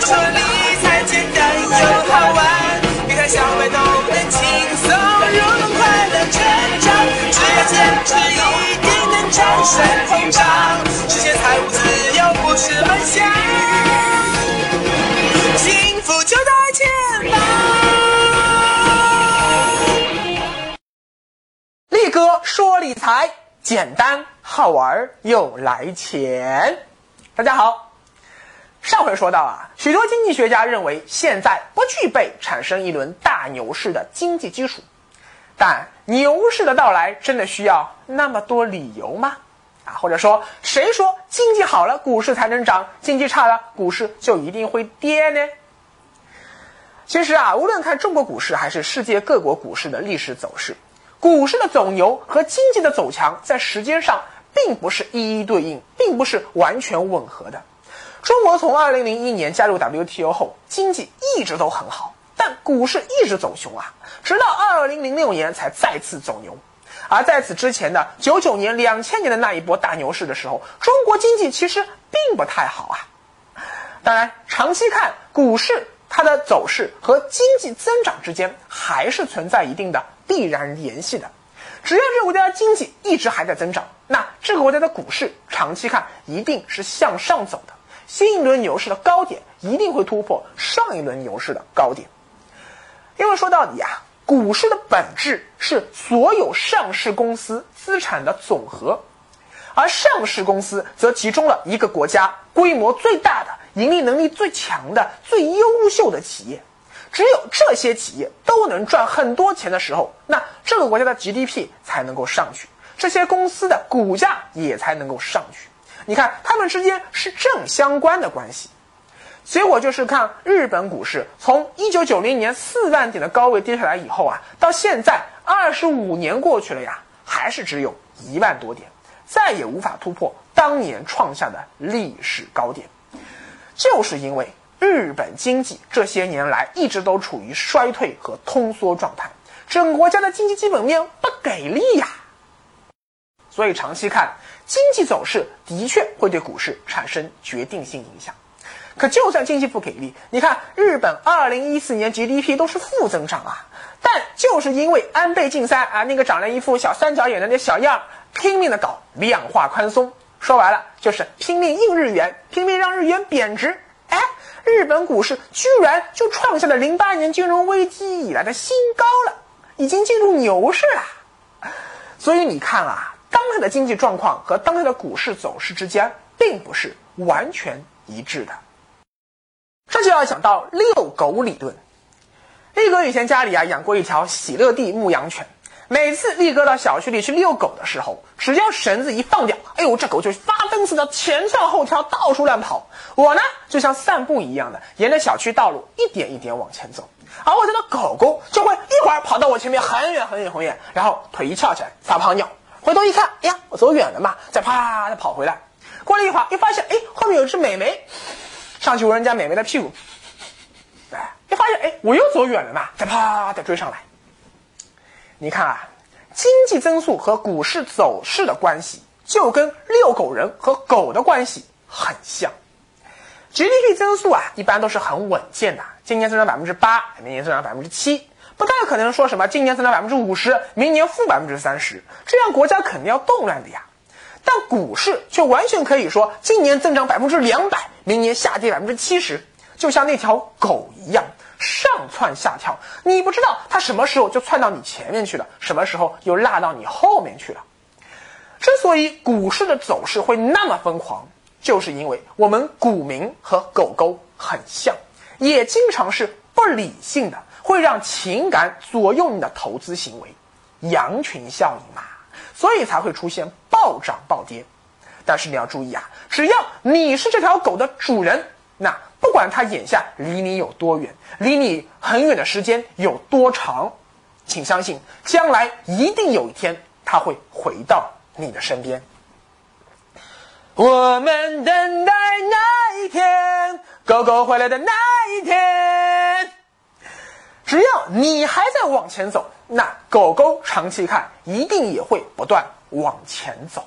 说理财简单又好玩，别看小白都能轻松入门，快乐成长，只要坚持一定能战胜通胀，实现财务自由不是梦想，幸福就在前方。力哥说理财简单好玩又来钱。大家好，上回说到啊，许多经济学家认为现在不具备产生一轮大牛市的经济基础，但牛市的到来真的需要那么多理由吗？啊，或者说谁说经济好了股市才能涨，经济差了股市就一定会跌呢？其实啊，无论看中国股市还是世界各国股市的历史走势。股市的走牛和经济的走强，在时间上并不是一一对应，并不是完全吻合的。中国从二零零一年加入 WTO 后，经济一直都很好，但股市一直走熊啊，直到二零零六年才再次走牛。而在此之前的九九年、两千年的那一波大牛市的时候，中国经济其实并不太好啊。当然，长期看股市。它的走势和经济增长之间还是存在一定的必然联系的。只要这个国家的经济一直还在增长，那这个国家的股市长期看一定是向上走的。新一轮牛市的高点一定会突破上一轮牛市的高点。因为说到底啊，股市的本质是所有上市公司资产的总和，而上市公司则集中了一个国家规模最大的。盈利能力最强的、最优秀的企业，只有这些企业都能赚很多钱的时候，那这个国家的 GDP 才能够上去，这些公司的股价也才能够上去。你看，它们之间是正相关的关系。结果就是看日本股市从一九九零年四万点的高位跌下来以后啊，到现在二十五年过去了呀，还是只有一万多点，再也无法突破当年创下的历史高点。就是因为日本经济这些年来一直都处于衰退和通缩状态，整个国家的经济基本面不给力呀，所以长期看经济走势的确会对股市产生决定性影响。可就算经济不给力，你看日本二零一四年 GDP 都是负增长啊，但就是因为安倍晋三啊那个长了一副小三角眼的那小样，拼命的搞量化宽松。说白了就是拼命印日元，拼命让日元贬值。哎，日本股市居然就创下了零八年金融危机以来的新高了，已经进入牛市了。所以你看啊，当下的经济状况和当下的股市走势之间并不是完全一致的。这就要讲到遛狗理论。力哥以前家里啊养过一条喜乐蒂牧羊犬。每次力哥到小区里去遛狗的时候，只要绳子一放掉，哎呦，这狗就发疯似的前跳后跳，到处乱跑。我呢，就像散步一样的，沿着小区道路一点一点往前走。而我家的狗狗就会一会儿跑到我前面很远很远很远，然后腿一翘起来撒泡尿，回头一看，哎呀，我走远了嘛，再啪的跑回来。过了一会儿，一发现，哎，后面有只美眉，上去闻人家美眉的屁股，哎，一发现，哎，我又走远了嘛，再啪的追上来。你看啊，经济增速和股市走势的关系，就跟遛狗人和狗的关系很像。GDP 增速啊，一般都是很稳健的，今年增长百分之八，明年增长百分之七，不太可能说什么今年增长百分之五十，明年负百分之三十，这样国家肯定要动乱的呀。但股市却完全可以说，今年增长百分之两百，明年下跌百分之七十，就像那条狗一样。上蹿下跳，你不知道它什么时候就窜到你前面去了，什么时候又落到你后面去了。之所以股市的走势会那么疯狂，就是因为我们股民和狗狗很像，也经常是不理性的，会让情感左右你的投资行为，羊群效应嘛，所以才会出现暴涨暴跌。但是你要注意啊，只要你是这条狗的主人，那。不管它眼下离你有多远，离你很远的时间有多长，请相信，将来一定有一天它会回到你的身边。我们等待那一天，狗狗回来的那一天。只要你还在往前走，那狗狗长期看一定也会不断往前走。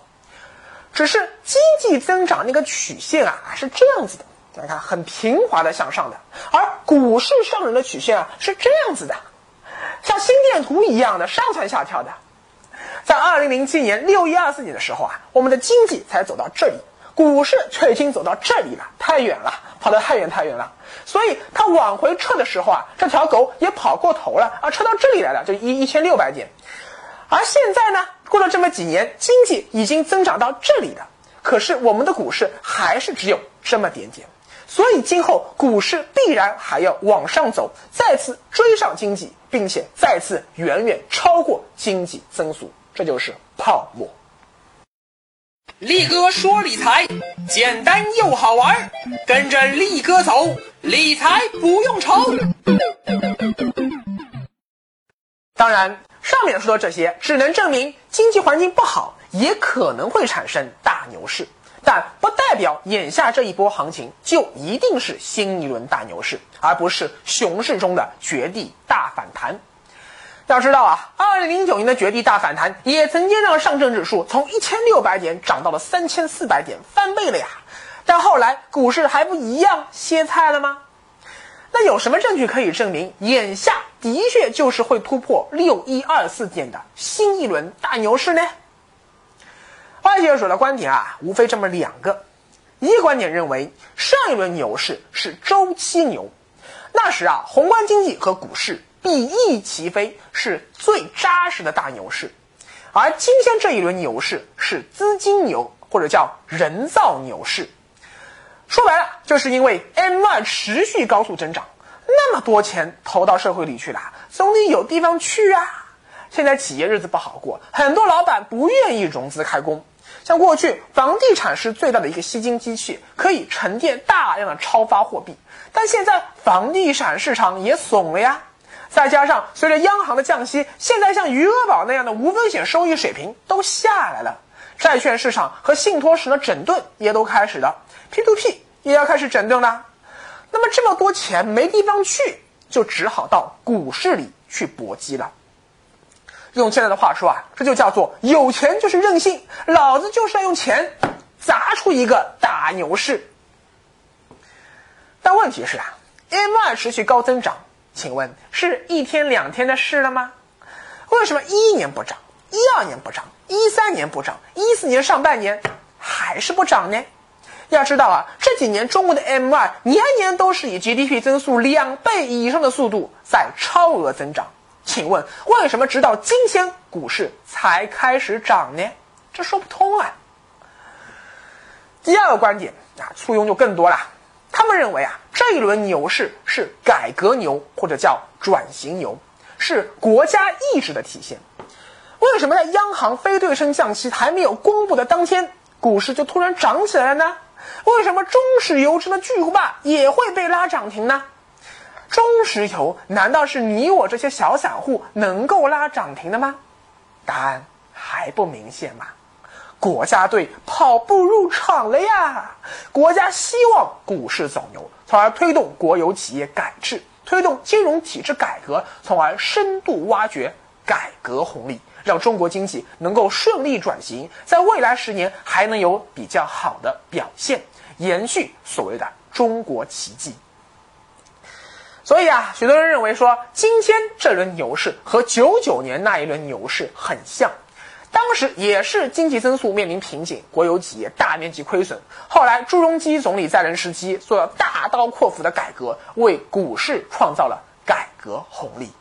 只是经济增长那个曲线啊，是这样子的。大家看很平滑的向上的，而股市上人的曲线啊是这样子的，像心电图一样的上蹿下跳的。在二零零七年六一二四年的时候啊，我们的经济才走到这里，股市却已经走到这里了，太远了，跑得太远太远了。所以它往回撤的时候啊，这条狗也跑过头了啊，撤到这里来了，就一一千六百点。而现在呢，过了这么几年，经济已经增长到这里了，可是我们的股市还是只有这么点点。所以今后股市必然还要往上走，再次追上经济，并且再次远远超过经济增速。这就是泡沫。力哥说理财简单又好玩，跟着力哥走，理财不用愁。当然，上面说的这些只能证明经济环境不好，也可能会产生大牛市，但不代表眼下这一波行情就一定是新一轮大牛市，而不是熊市中的绝地大反弹。要知道啊，二零零九年的绝地大反弹也曾经让上证指数从一千六百点涨到了三千四百点，翻倍了呀。但后来股市还不一样歇菜了吗？那有什么证据可以证明眼下的确就是会突破六一二四点的新一轮大牛市呢？外界者的观点啊，无非这么两个：一个观点认为上一轮牛市是周期牛，那时啊，宏观经济和股市。比翼齐飞是最扎实的大牛市，而今天这一轮牛市是资金牛或者叫人造牛市。说白了，就是因为 M2 持续高速增长，那么多钱投到社会里去了，总得有地方去啊。现在企业日子不好过，很多老板不愿意融资开工。像过去房地产是最大的一个吸金机器，可以沉淀大量的超发货币，但现在房地产市场也怂了呀。再加上随着央行的降息，现在像余额宝那样的无风险收益水平都下来了，债券市场和信托市的整顿也都开始了，P2P 也要开始整顿了。那么这么多钱没地方去，就只好到股市里去搏击了。用现在的话说啊，这就叫做有钱就是任性，老子就是要用钱砸出一个大牛市。但问题是啊，M2 持续高增长。请问是一天两天的事了吗？为什么一一年不涨，一二年不涨，一三年不涨，一四年上半年还是不涨呢？要知道啊，这几年中国的 M 二年年都是以 GDP 增速两倍以上的速度在超额增长。请问为什么直到今天股市才开始涨呢？这说不通啊。第二个观点啊，簇拥就更多了。他们认为啊，这一轮牛市是改革牛或者叫转型牛，是国家意志的体现。为什么在央行非对称降息还没有公布的当天，股市就突然涨起来了呢？为什么中石油这的巨无霸也会被拉涨停呢？中石油难道是你我这些小散户能够拉涨停的吗？答案还不明显吗？国家队跑步入场了呀！国家希望股市走牛，从而推动国有企业改制，推动金融体制改革，从而深度挖掘改革红利，让中国经济能够顺利转型，在未来十年还能有比较好的表现，延续所谓的中国奇迹。所以啊，许多人认为说，今天这轮牛市和九九年那一轮牛市很像。当时也是经济增速面临瓶颈，国有企业大面积亏损。后来朱镕基总理在任时期做了大刀阔斧的改革，为股市创造了改革红利。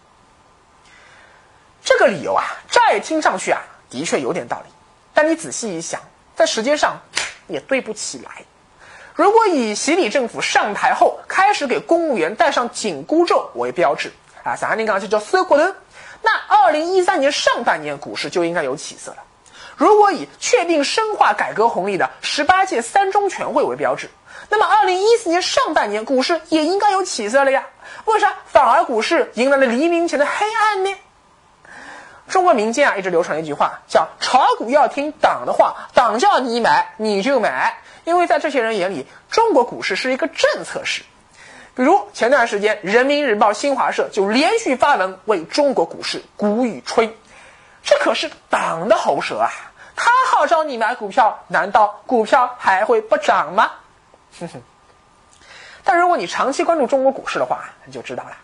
这个理由啊，乍一听上去啊，的确有点道理。但你仔细一想，在时间上也对不起来。如果以习李政府上台后开始给公务员戴上紧箍咒为标志啊，咱那个就叫收骨头。那二零一三年上半年股市就应该有起色了。如果以确定深化改革红利的十八届三中全会为标志，那么二零一四年上半年股市也应该有起色了呀？为啥反而股市迎来了黎明前的黑暗呢？中国民间啊一直流传一句话，叫炒股要听党的话，党叫你买你就买，因为在这些人眼里，中国股市是一个政策市。比如前段时间，《人民日报》、新华社就连续发文为中国股市鼓与吹，这可是党的喉舌啊！他号召你买股票，难道股票还会不涨吗？哼哼。但如果你长期关注中国股市的话，你就知道了。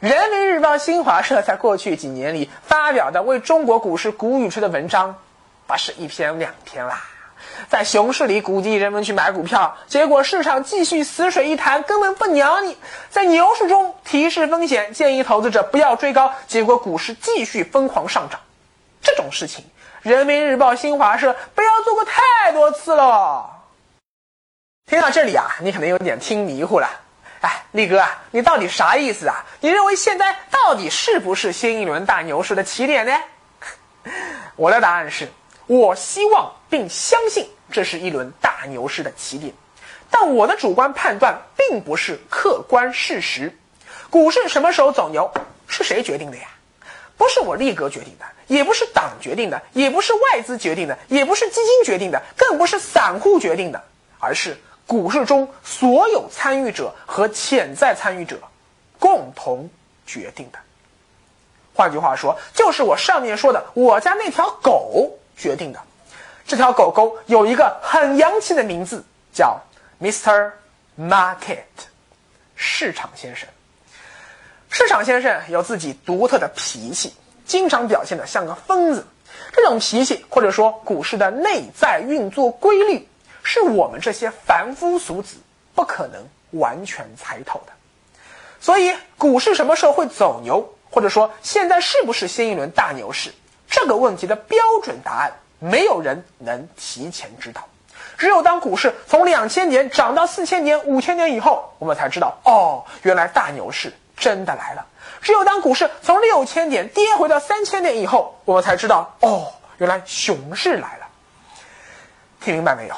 人民日报新华社在过去几年里发表的为中国股市鼓与吹的文章，不是一篇两篇啦。在熊市里鼓励人们去买股票，结果市场继续死水一潭，根本不鸟你；在牛市中提示风险，建议投资者不要追高，结果股市继续疯狂上涨。这种事情，人民日报新华社不要做过太多次了。听到这里啊，你可能有点听迷糊了。哎，力哥啊，你到底啥意思啊？你认为现在到底是不是新一轮大牛市的起点呢？我的答案是。我希望并相信这是一轮大牛市的起点，但我的主观判断并不是客观事实。股市什么时候走牛是谁决定的呀？不是我力哥决定的，也不是党决定的，也不是外资决定的，也不是基金决定的，更不是散户决定的，而是股市中所有参与者和潜在参与者共同决定的。换句话说，就是我上面说的，我家那条狗。决定的，这条狗狗有一个很洋气的名字，叫 Mr. Market，市场先生。市场先生有自己独特的脾气，经常表现的像个疯子。这种脾气，或者说股市的内在运作规律，是我们这些凡夫俗子不可能完全猜透的。所以，股市什么时候会走牛，或者说现在是不是新一轮大牛市？这个问题的标准答案，没有人能提前知道。只有当股市从两千点涨到四千点、五千点以后，我们才知道，哦，原来大牛市真的来了。只有当股市从六千点跌回到三千点以后，我们才知道，哦，原来熊市来了。听明白没有？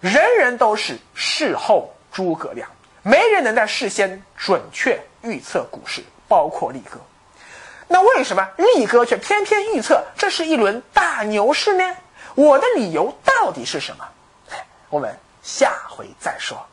人人都是事后诸葛亮，没人能在事先准确预测股市，包括力哥。那为什么力哥却偏偏预测这是一轮大牛市呢？我的理由到底是什么？我们下回再说。